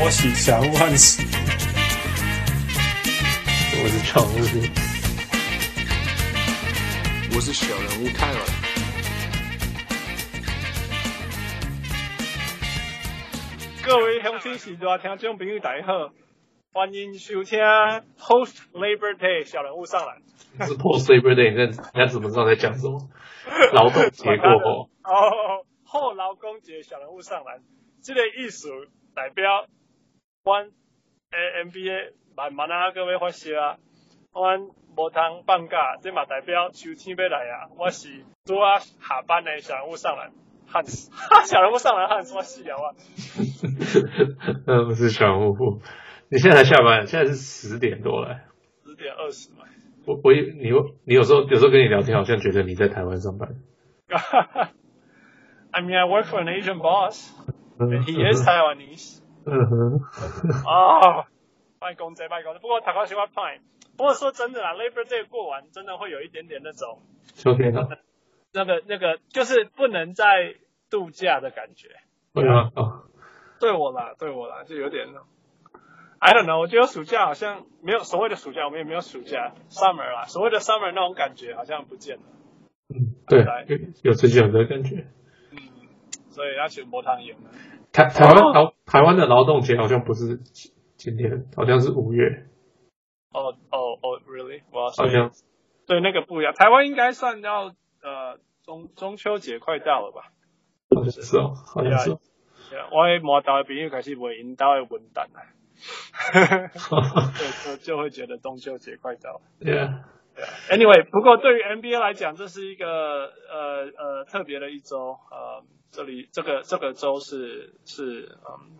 波喜小人物汉斯，我是常务，我是小人物泰文。各位乡亲时代听众朋友大家好，欢迎收听 Post Labor Day 小人物上来。是 Post Labor Day，你在你怎么知道在讲什么？劳动节过后。哦，后劳工节小人物上来，这个意思代表。阮 NBA 慢慢啊，各位发烧啊，阮无通放假，这嘛代表秋天要来啊。我是拄啊下班的小人物上来汉斯，小人物上来汉斯，我死了啊！那不是小人物，你现在才下班，现在是十点多了，十点二十嘛。我我你你有时候有时候跟你聊天，好像觉得你在台湾上班。I mean, I work for an Asian boss, and he is Taiwanese. 嗯哼，啊，卖公仔卖公仔，不过台湾喜欢派。不过说真的啦，Labor Day 过完，真的会有一点点那种秋天啊，那个那个就是不能再度假的感觉。对啊，哦，对我啦，对我啦，就有点，I don't know，我觉得暑假好像没有所谓的暑假，我们也没有暑假，summer 啦，所谓的 summer 那种感觉好像不见了。嗯，对，有最近有的感觉。嗯，所以要去磨汤圆了。台台湾劳台湾的劳动节好像不是今天，好像是五月。哦哦哦，really？我好像对那个不一样。台湾应该算到呃中中秋节快到了吧？好像是哦，好像是。我喺磨刀的朋友开始会引导的混蛋啊，对，就就会觉得中秋节快到了。对啊。Anyway，不过对于 NBA 来讲，这是一个呃呃特别的一周呃。这里这个这个周是是嗯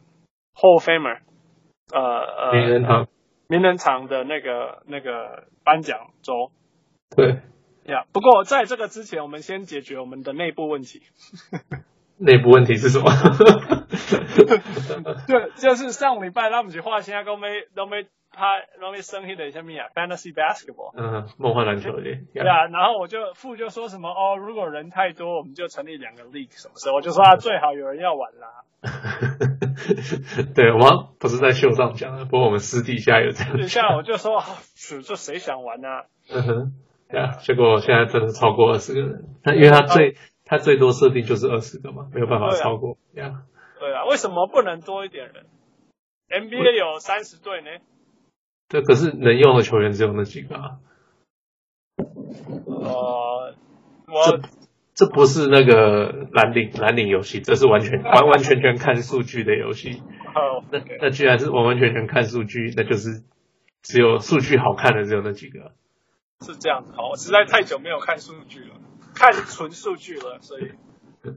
，Hall of Famer，呃呃，名人堂，名人堂的那个那个颁奖周。对。呀，不过在这个之前，我们先解决我们的内部问题。内部问题是什么？对，就是上礼拜他们去画，现在都没都没。他容易生气的什么呀？Fantasy basketball，嗯，梦幻篮球的。对啊，然后我就父就说什么哦，如果人太多，我们就成立两个 league 什么时候？我就说啊，最好有人要玩啦。对，我们不是在秀上讲的，不过我们私底下有这样。私底下我就说，是这谁想玩呢？嗯哼，对啊，结果现在真的超过二十个人，那因为他最他最多设定就是二十个嘛，没有办法超过。对啊，对啊，为什么不能多一点人？NBA 有三十队呢。对，可是能用的球员只有那几个啊。呃，我这这不是那个蓝领蓝领游戏，这是完全完完全全看数据的游戏。哦，那那居然是完完全全看数据，那就是只有数据好看的只有那几个。是这样子，好，我实在太久没有看数据了，看纯数据了，所以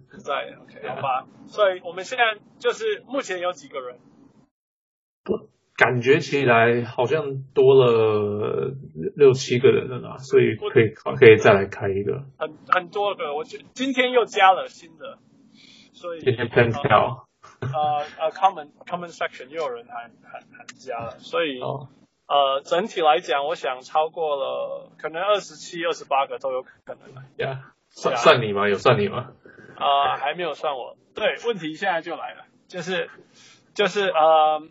实在 OK 好吧。所以我们现在就是目前有几个人。不。感觉起来好像多了六七个人了啦，所以可以可以再来开一个。很很多个，我今今天又加了新的，所以今天 pen 票。呃呃，common common section 又有人还还还加了，所以、哦、呃整体来讲，我想超过了可能二十七、二十八个都有可能了。呀、yeah，算算你吗？有算你吗？啊、呃，还没有算我。对，问题现在就来了，就是就是呃。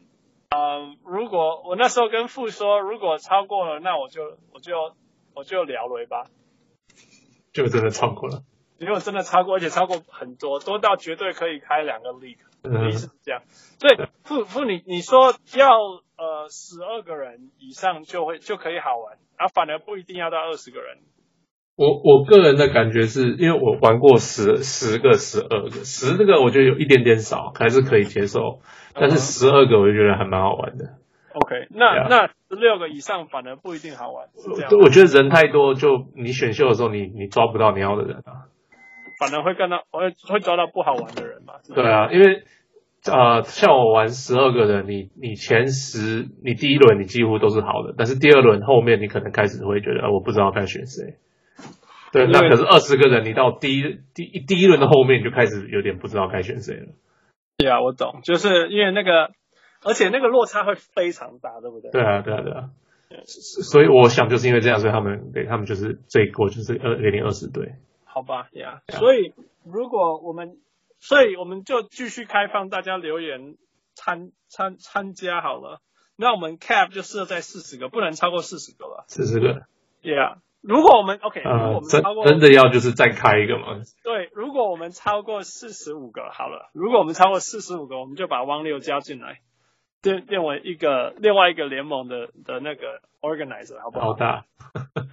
呃，如果我那时候跟傅说，如果超过了，那我就我就我就聊了吧。就真的超过了。结果真的超过，而且超过很多，多到绝对可以开两个 league。嗯。意思是这样。所以父父你你说要呃十二个人以上就会就可以好玩，啊反而不一定要到二十个人。我我个人的感觉是因为我玩过十十个、十二个，十这个我觉得有一点点少，还是可以接受。但是十二个我就觉得还蛮好玩的。OK，那那十六个以上反而不一定好玩，是这样。就我觉得人太多，就你选秀的时候你你抓不到你要的人啊。反而会看到会会抓到不好玩的人嘛？对啊，因为呃像我玩十二个人，你你前十你第一轮你几乎都是好的，但是第二轮后面你可能开始会觉得、呃、我不知道该选谁。对，那可是二十个人，你到第一第一第一轮的后面你就开始有点不知道该选谁了。对啊，我懂，就是因为那个，而且那个落差会非常大，对不对？对啊，对啊，对啊。所以我想就是因为这样，所以他们对他们就是最多就是二零零二十队。好吧，呀、yeah.，所以如果我们，所以我们就继续开放大家留言，参参参加好了，那我们 cap 就设在四十个，不能超过四十个吧。四十个，Yeah。如果我们 OK，、呃、如果我们超过真真的要就是再开一个吗？对，如果我们超过四十五个，好了，如果我们超过四十五个，我们就把汪六加进来，变变为一个另外一个联盟的的那个 organizer，好不好？好大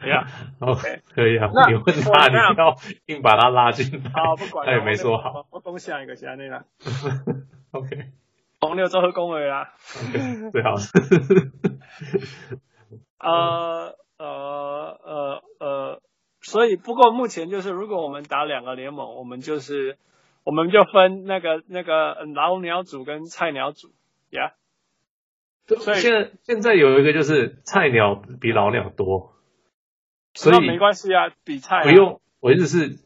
，Yeah，OK，可以啊。那你问他，你不要硬把他拉进来。好，不管他也没说好。我讲下一个，下那个。OK，红六做好恭维啦。最好是。呃呃呃呃。所以，不过目前就是，如果我们打两个联盟，我们就是，我们就分那个那个老鸟组跟菜鸟组，呀、yeah?。所以现在现在有一个就是菜鸟比老鸟多，所以没关系啊，比菜、啊、不用。我意思是，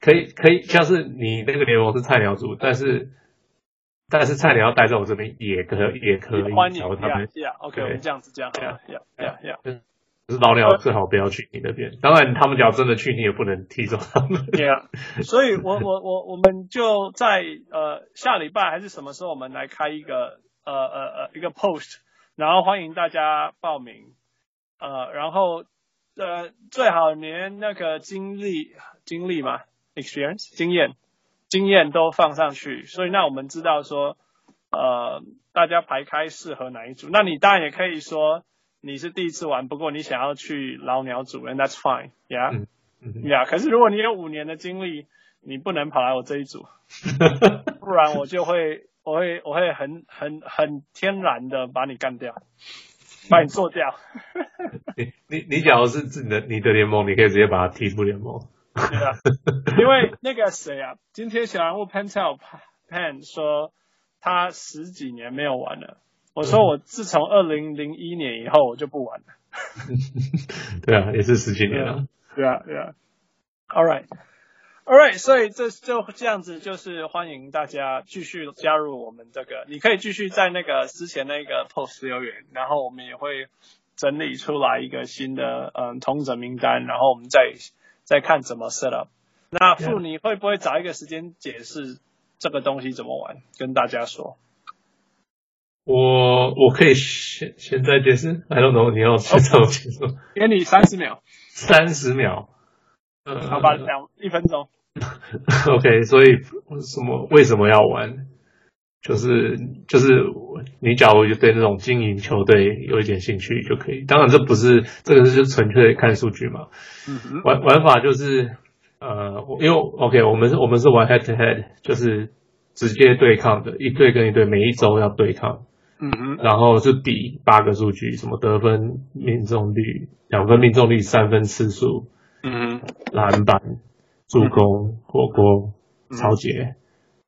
可以可以，像是你那个联盟是菜鸟组，但是但是菜鸟要待在我这边也可也可以。欢迎他们。呀，OK，我们这样子这样，呀呀呀呀。可是老鸟最好不要去你那边，当然他们只要真的去，你也不能踢走他们。对啊，所以我我我我们就在呃下礼拜还是什么时候，我们来开一个呃呃呃一个 post，然后欢迎大家报名，呃然后呃最好连那个经历经历嘛，experience 经验经验都放上去，所以那我们知道说呃大家排开适合哪一组，那你当然也可以说。你是第一次玩，不过你想要去老鸟组，and that's fine，yeah，yeah、嗯嗯。Yeah, 可是如果你有五年的经历，你不能跑来我这一组，不然我就会，我会，我会很很很天然的把你干掉，把你做掉。你你你假如是自己的你的联盟，你可以直接把他踢出联盟。对啊，因为那个谁啊，今天小人物 Pentel Pan 说他十几年没有玩了。我说我自从二零零一年以后我就不玩了。对啊，也是十几年了。对啊，对啊。All right, all right，所以这就这样子，就是欢迎大家继续加入我们这个。你可以继续在那个之前那个 post 留言，然后我们也会整理出来一个新的嗯通者名单，然后我们再再看怎么 set up。那傅，你会不会找一个时间解释这个东西怎么玩，跟大家说？我我可以现现在解释，I don't know，你要去怎么解释？给你三十秒，三十秒，嗯，好吧，两一分钟。OK，所以什么？为什么要玩？就是就是你假如就对那种经营球队有一点兴趣就可以。当然这不是这个是纯粹看数据嘛。嗯。玩玩法就是呃，因为 OK，我们是我们是玩 head to head，就是直接对抗的，一队跟一队，每一周要对抗。嗯哼，然后是比八个数据，什么得分、命中率、两分命中率、三分次数，嗯哼，篮板、助攻、火锅、超节，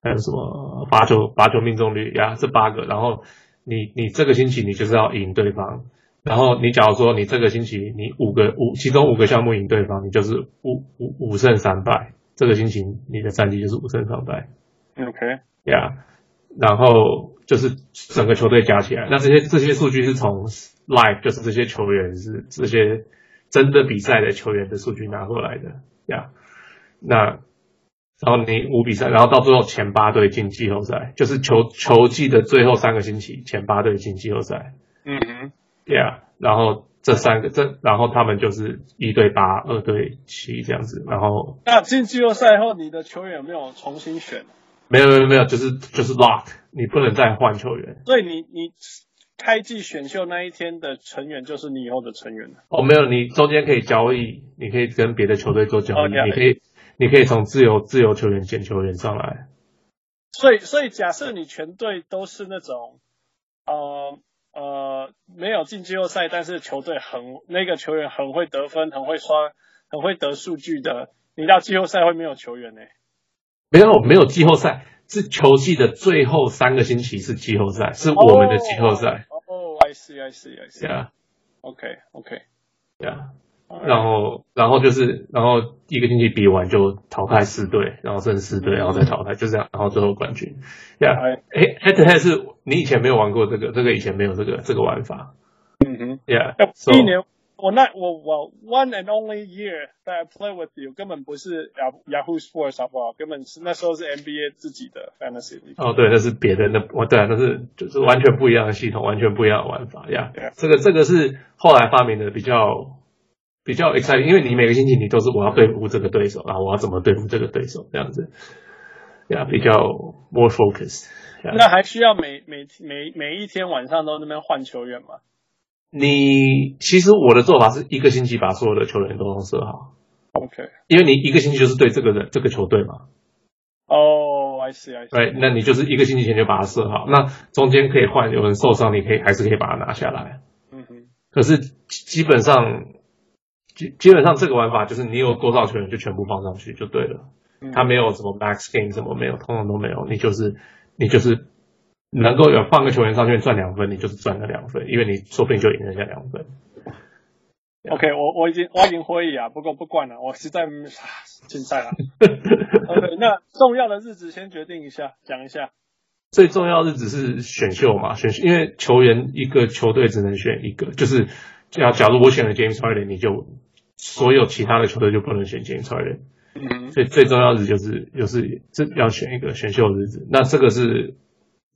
还有什么罚球、罚球命中率呀，这八个。然后你你这个星期你就是要赢对方，然后你假如说你这个星期你五个五其中五个项目赢对方，你就是五五五胜三败。这个星期你的战绩就是五胜三败。OK，呀，然后。就是整个球队加起来，那这些这些数据是从 live，就是这些球员是这些真的比赛的球员的数据拿过来的呀。Yeah. 那然后你五比三，然后到最后前八队进季后赛，就是球球季的最后三个星期，前八队进季后赛。嗯哼，Yeah，然后这三个这，然后他们就是一对八，二对七这样子。然后那进季后赛后，你的球员有没有重新选？没有没有没有，就是就是 lock，你不能再换球员。所以你你开季选秀那一天的成员就是你以后的成员了。哦，没有，你中间可以交易，你可以跟别的球队做交易，哦、你可以你可以从自由自由球员捡球员上来。所以所以假设你全队都是那种呃呃没有进季后赛，但是球队很那个球员很会得分，很会刷，很会得数据的，你到季后赛会没有球员呢？没有没有季后赛，是球季的最后三个星期是季后赛，是我们的季后赛。哦、oh,，I see, I see, I see. Yeah. OK, OK. Yeah. 然后然后就是然后一个星期比完就淘汰四队，然后剩四队，然后再淘汰，就这样，然后最后冠军。Yeah. 哎，Head to Head 是你以前没有玩过这个，这个以前没有这个这个玩法。嗯哼。Yeah. 第一年我那我我 one and only year that I play with you 根本不是 Yahoo Sports 好不好？根本是那时候是 NBA 自己的 fantasy。哦，对，那是别的，那我对啊，那是就是完全不一样的系统，完全不一样的玩法呀。Yeah. 这个这个是后来发明的，比较比较 exciting，因为你每个星期你都是我要对付这个对手，啊我要怎么对付这个对手这样子，呀，比较 more focused。那还需要每每每每一天晚上都那边换球员吗？你其实我的做法是一个星期把所有的球员都能设好，OK，因为你一个星期就是对这个人这个球队嘛。哦、oh,，I see，I see。对，那你就是一个星期前就把它设好，那中间可以换，有人受伤，你可以还是可以把它拿下来。嗯哼。可是基本上基基本上这个玩法就是你有多少球员就全部放上去就对了，嗯、他没有什么 max game 什么没有，通通都没有，你就是你就是。能够有放个球员上去赚两分，你就是赚了两分，因为你说不定就赢人家两分。OK，我我已经我已经会议啊，不过不管了，我实在竞赛了。OK，那重要的日子先决定一下，讲一下。最重要的日子是选秀嘛？选秀，因为球员一个球队只能选一个，就是假假如我选了 James Harden，你就所有其他的球队就不能选 James Harden。嗯。所以最重要的就是就是这要选一个选秀的日子，那这个是。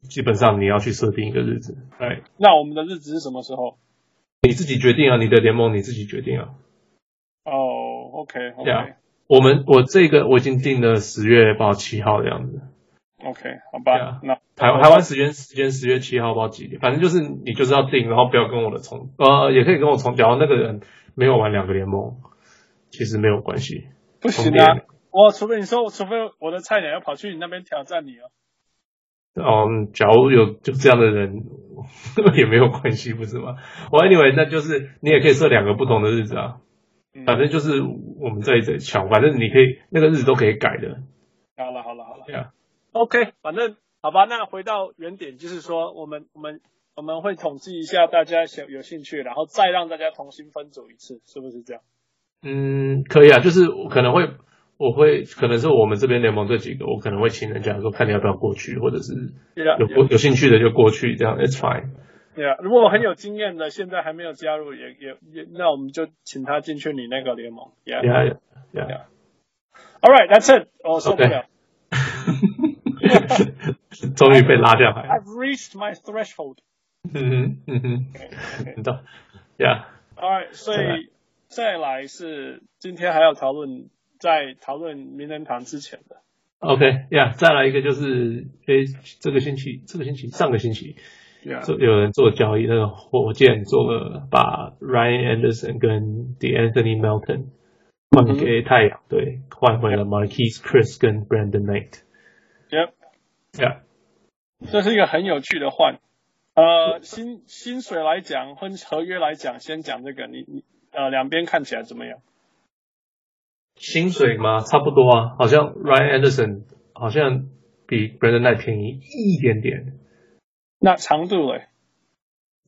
基本上你要去设定一个日子，哎，那我们的日子是什么时候？你自己决定啊，你的联盟你自己决定啊。哦、oh,，OK，OK，、okay, okay. 我们我这个我已经定了十月八七号的样子。OK，好吧那台湾台湾时间时间十月七号不知道几点，反正就是你就是要定，然后不要跟我的重，呃，也可以跟我重，假如那个人没有玩两个联盟，其实没有关系。不行啊，我除非你说，除非我的菜鸟要跑去你那边挑战你哦。嗯，假如有就这样的人 也没有关系，不是吗？我 anyway，那就是你也可以设两个不同的日子啊，反正就是我们在这抢，反正你可以那个日子都可以改的。好了，好了，好了。对啊。OK，反正好吧，那回到原点，就是说我们我们我们会统计一下大家想有兴趣，然后再让大家重新分组一次，是不是这样？嗯，可以啊，就是可能会。我会可能是我们这边联盟这几个，我可能会请人家说，看你要不要过去，或者是有 yeah, yeah. 有兴趣的就过去，这样 it's fine。对啊，如果我很有经验的，现在还没有加入，也也也，那我们就请他进去你那个联盟。Yeah yeah yeah, yeah. All right, that's it。我受不了。终于被拉掉了。I've reached my threshold。嗯哼嗯哼，你知道？Yeah。All right，所以再来是今天还要讨论。在讨论名人堂之前的 OK，Yeah，再来一个就是，诶，这个星期，这个星期，上个星期，Yeah. 有人做交易，那个火箭做了把 Ryan Anderson 跟 De'Anthony Melton 换给太阳队，换回了 Marquise Chriss 跟 Brandon Knight。Yep，Yeah，这是一个很有趣的换。呃，薪薪水来讲，分合约来讲，先讲这个，你你呃两边看起来怎么样？薪水吗？差不多啊，好像 Ryan Anderson 好像比 Brandon Knight 便宜一点点。那长度嘞？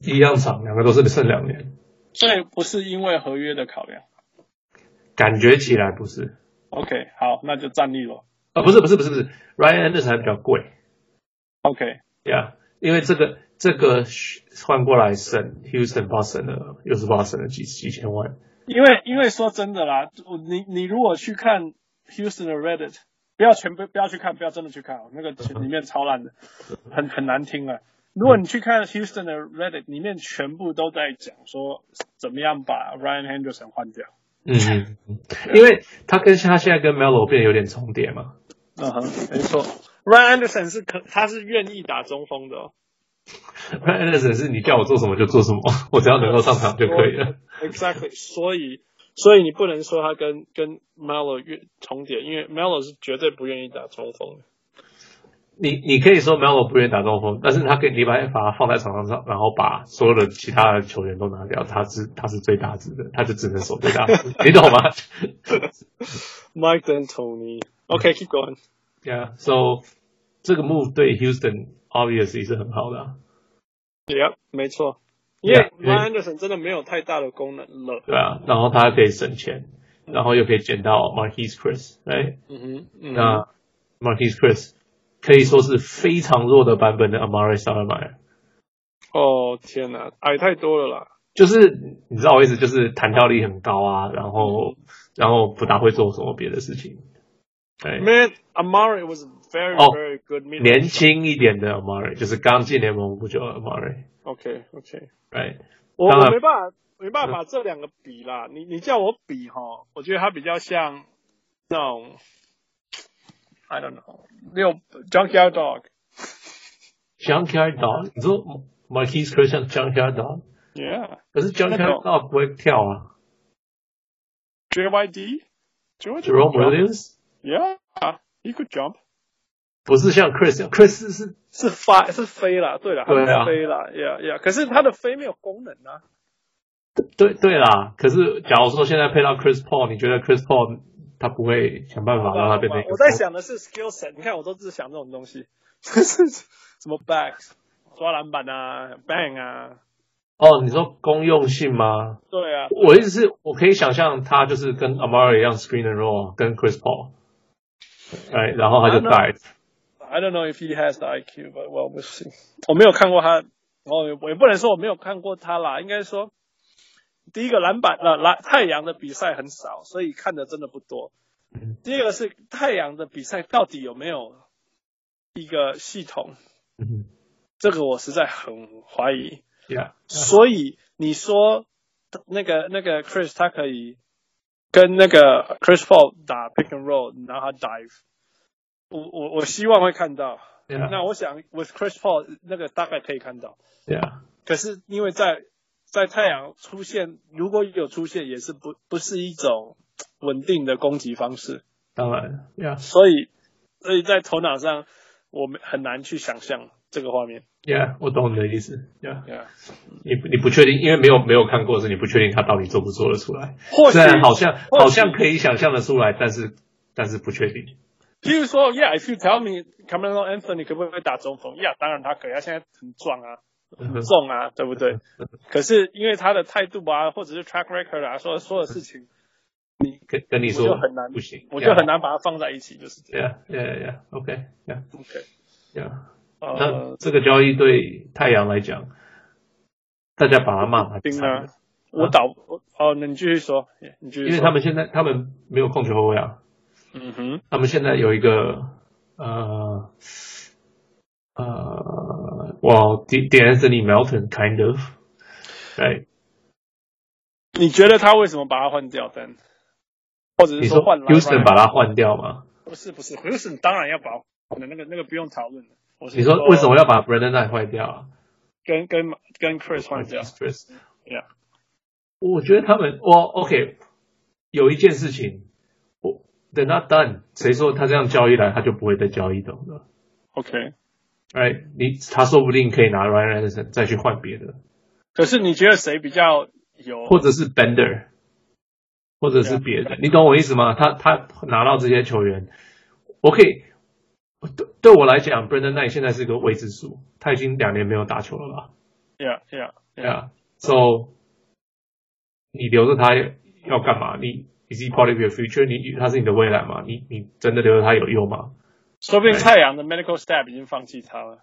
一样长，两个都是剩两年。所以不是因为合约的考量。感觉起来不是。OK，好，那就站立了。啊，不是不是不是不是，Ryan Anderson 还比较贵。OK，Yeah，、yeah, 因为这个这个换过来省 Houston 八省了，又是八省了几几千万。因为因为说真的啦，你你如果去看 Houston 的 Reddit，不要全不不要去看，不要真的去看哦，那个里面超烂的，很很难听啊。如果你去看 Houston 的 Reddit，里面全部都在讲说怎么样把 Ryan Henderson 换掉。嗯，因为他跟他现在跟 Melo 变得有点重叠嘛。嗯哼，没错，Ryan Henderson 是可他是愿意打中锋的哦。Ryan Anderson 是你叫我做什么就做什么，我只要能够上场就可以了。Exactly，所以所以你不能说他跟跟 Melo 越重叠，因为 Melo 是绝对不愿意打中锋的。你你可以说 Melo 不愿意打中锋，但是他可以你把把他放在场上，然后把所有的其他的球员都拿掉，他是他是最大值的，他就只能守最大值，你懂吗？Mike and Tony, OK, keep、going。Yeah，so 这个 move 对 Houston obviously 是很好的、啊。对呀，没错，因为 Ryan Anderson 真的没有太大的功能了。对啊，然后他可以省钱，然后又可以捡到 Marquese Chriss，哎，嗯哼，那 Marquese Chriss 可以说是非常弱的版本的 Amari Stoudemire。哦天哪，矮太多了啦。就是你知道我意思，就是弹跳力很高啊，然后然后不大会做什么别的事情。对，Man Amari was very、oh, very good。年轻一点的 Amari 就是刚进联盟不久的 Amari。OK OK，对，我我没办法没办法把这两个比啦。你你叫我比哈，我觉得他比较像那种 I don't know，六 Junkyard Dog。Junkyard Dog，你说 Marquese Chriss 像 Junkyard Dog？Yeah，可是 Junkyard Dog 不会跳啊。JYD，Jerome Williams，Yeah，he could jump。不是像 Chris，Chris 是是发是飞了，对了，对啊，飞了，Yeah Yeah，可是他的飞没有功能啊。对对啦，可是假如说现在配到 Chris Paul，你觉得 Chris Paul 他不会想办法让他变成一个？我在想的是 skill set，你看我都是想这种东西，就是什么 backs 抓篮板啊，bang 啊。哦，你说公用性吗？对啊，我意思是我可以想象他就是跟 Amari 一样 screen and roll，跟 Chris Paul，哎，然后他就 dive。I don't know if he has the IQ, but well, we'll see. 我没有看过他，然后我也不能说我没有看过他啦，应该说第一个篮板呃篮太阳的比赛很少，所以看的真的不多。第二个是太阳的比赛到底有没有一个系统？这个我实在很怀疑。Yeah. 所以你说那个那个 Chris 他可以跟那个 Chris Paul 打 pick and roll，然后他 dive，我我我希望会看到。那我想 with Chris Paul 那个大概可以看到。可是因为在在太阳出现，如果有出现，也是不不是一种稳定的攻击方式。当然，Yeah. 所以所以在头脑上我们很难去想象这个画面。Yeah，我懂你的意思。Yeah，Yeah，你你不确定，因为没有没有看过，是你不确定他到底做不做得出来。虽然好像好像可以想象得出来，但是但是不确定。譬如说，Yeah，if you tell me Carmelo Anthony 可不可以打中锋？Yeah，当然他可以，他现在很壮啊，很重啊，对不对？可是因为他的态度啊，或者是 track record 啊，说说的事情，你 跟跟你说就很难不行，我就很难把它放在一起，就是这样。Yeah，Yeah，Yeah，OK，Yeah，OK。那这个交易对太阳来讲，大家把他骂还惨了。我倒哦，那你继续说，你继续说。因为他们现在他们没有控球后卫啊。嗯哼。他们现在有一个呃呃，哇，De'Anthony Melton kind of，对。你觉得他为什么把他换掉？但或者是说换 Houston 把他换掉吗？不是不是，Houston 当然要把，那个那个不用讨论的。你说为什么要把 Brandon Knight 坏掉啊？跟跟跟 Chris 换掉？Chris，Yeah，我觉得他们，我 OK，有一件事情，我 They're not done。谁说他这样交易来，他就不会再交易的？OK，哎你他说不定可以拿 Ryan Anderson 再去换别的。可是你觉得谁比较有？或者是 Bender，或者是别的.你懂我意思吗？他他拿到这些球员，我可以。对对我来讲，Brandon Knight 现在是个未知数，他已经两年没有打球了吧？Yeah, yeah, yeah. So 你留着他要干嘛？你 Is he part of your future？你他是你的未来吗？你你真的留着他有用吗？说不定太阳的 medical staff 已经放弃他了。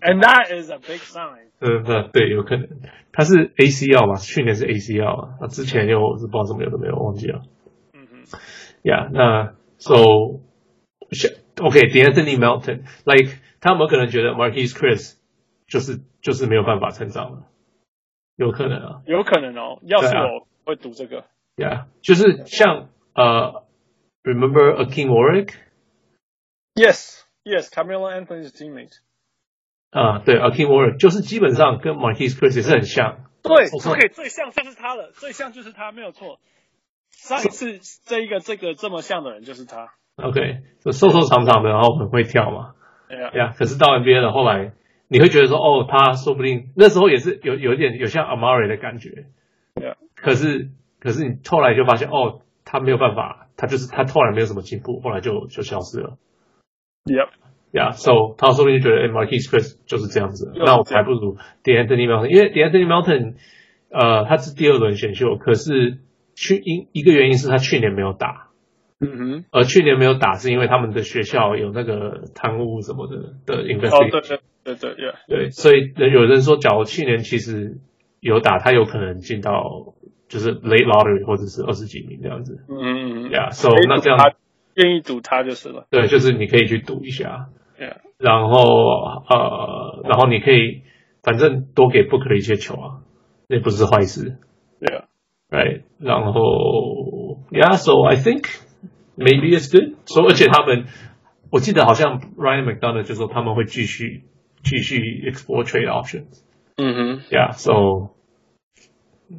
And that is a big sign。嗯，那对，有可能他是 ACL 嘛？去年是 ACL 啊，他之前又是不知道怎么有的没有忘记了。嗯哼，Yeah，那 So。OK，De'Anthony Melton，like 他有没有可能觉得 Marquese Chriss 就是就是没有办法成长了？有可能啊，有可能哦。要是我会赌这个，Yeah，就是像呃，Remember Akeem Warwick？Yes，Yes，Carmelo Anthony's teammate。啊，对 Warwick 就是基本上跟 Marquese Chriss 也是很像。对，OK，最像就是他了，最像就是他，没有错。上一次这一个这个这么像的人就是他。OK，就瘦瘦长长的，然后很会跳嘛。对呀，呀，可是到 NBA 了，后来你会觉得说，哦，他说不定那时候也是有有一点有像 Amari 的感觉。对呀，可是可是你后来就发现，哦，他没有办法，他就是他后来没有什么进步，后来就就消失了。Yep，呀，So 他说不定就觉得，哎，Marquese Chriss 就是这样子，那我还不如 De'Anthony Melton，因为 De'Anthony Melton，呃，他是第二轮选秀，可是去因一个原因是他去年没有打。嗯哼，而去年没有打是因为他们的学校有那个贪污什么的的 investigation。哦，对对对对，yeah. 对，所以有人说，假如去年其实有打，他有可能进到就是 late lottery 或者是二十几名这样子。嗯嗯嗯。Yeah, so 那这样他愿意赌他就是了。对，就是你可以去赌一下。Yeah. 然后呃，然后你可以反正多给 Booker 一些球啊，那不是坏事。Yeah. Right. 然后 Yeah, so I think maybe it's good. So 而且他们，我记得好像 Ryan McDonough 就说他们会继续继续 explore trade options。嗯哼。Yeah. So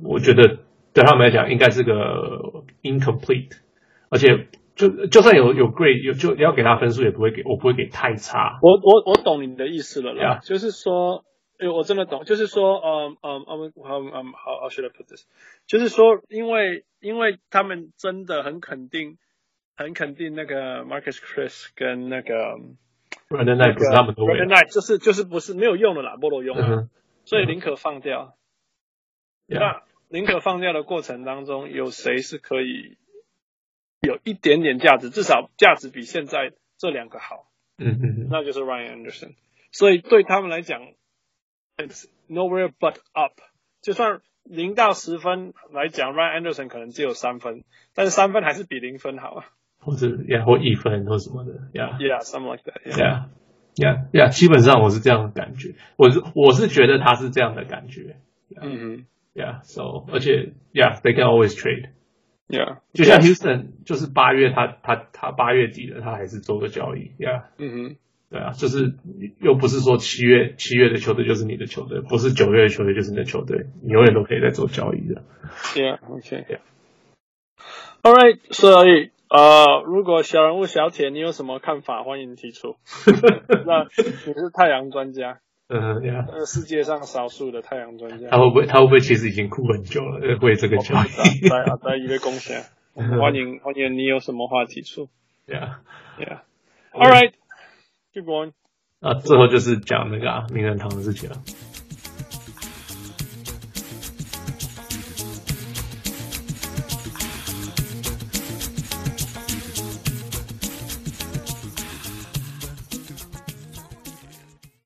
我觉得对他们来讲应该是个 incomplete，而且。就就算有有 grade 有就要给他分数也不会给我不会给太差。我我我懂你的意思了啦，Yeah. 就是说，哎，我真的懂，就是说，嗯嗯嗯嗯嗯，好，How should I put this？就是说，因为因为他们真的很肯定，很肯定那个 Marcus Chris 跟那个 Brandon Knight 不是他们的 Brandon Knight 就是就是不是没有用的啦，没有用啊，uh. 所以宁可放掉。那宁可放掉的过程当中，有谁是可以？有一点点价值，至少价值比现在这两个好。嗯嗯，那就是 Ryan Anderson。所以对他们来讲，It's nowhere but up。就算零到十分来讲，Ryan Anderson 可能只有三分，但是三分还是比零分好啊。或者呀，或一分或什么的，Yeah，Yeah，something like that。Yeah，Yeah，Yeah，基本上我是这样的感觉。我是我是觉得他是这样的感觉。嗯嗯，Yeah，So，而且 Yeah，they can always trade。Yeah，就像 Houston，就是八月他他他八月底了，他还是做个交易。Yeah，嗯哼，对啊，就是又不是说七月七月的球队就是你的球队，不是九月的球队就是你的球队，你永远都可以在做交易的。Yeah，OK，Yeah。All right，所以呃，如果小人物小铁，你有什么看法？欢迎提出。那你是太阳专家。呃，世界上少数的太阳专家，他会不会他会不会其实已经哭很久了，为这个交易？在啊，在一位贡献，欢迎欢迎，你有什么话提出？Yeah yeah, all right, keep going。啊，最后就是讲那个啊，名人堂的事情了。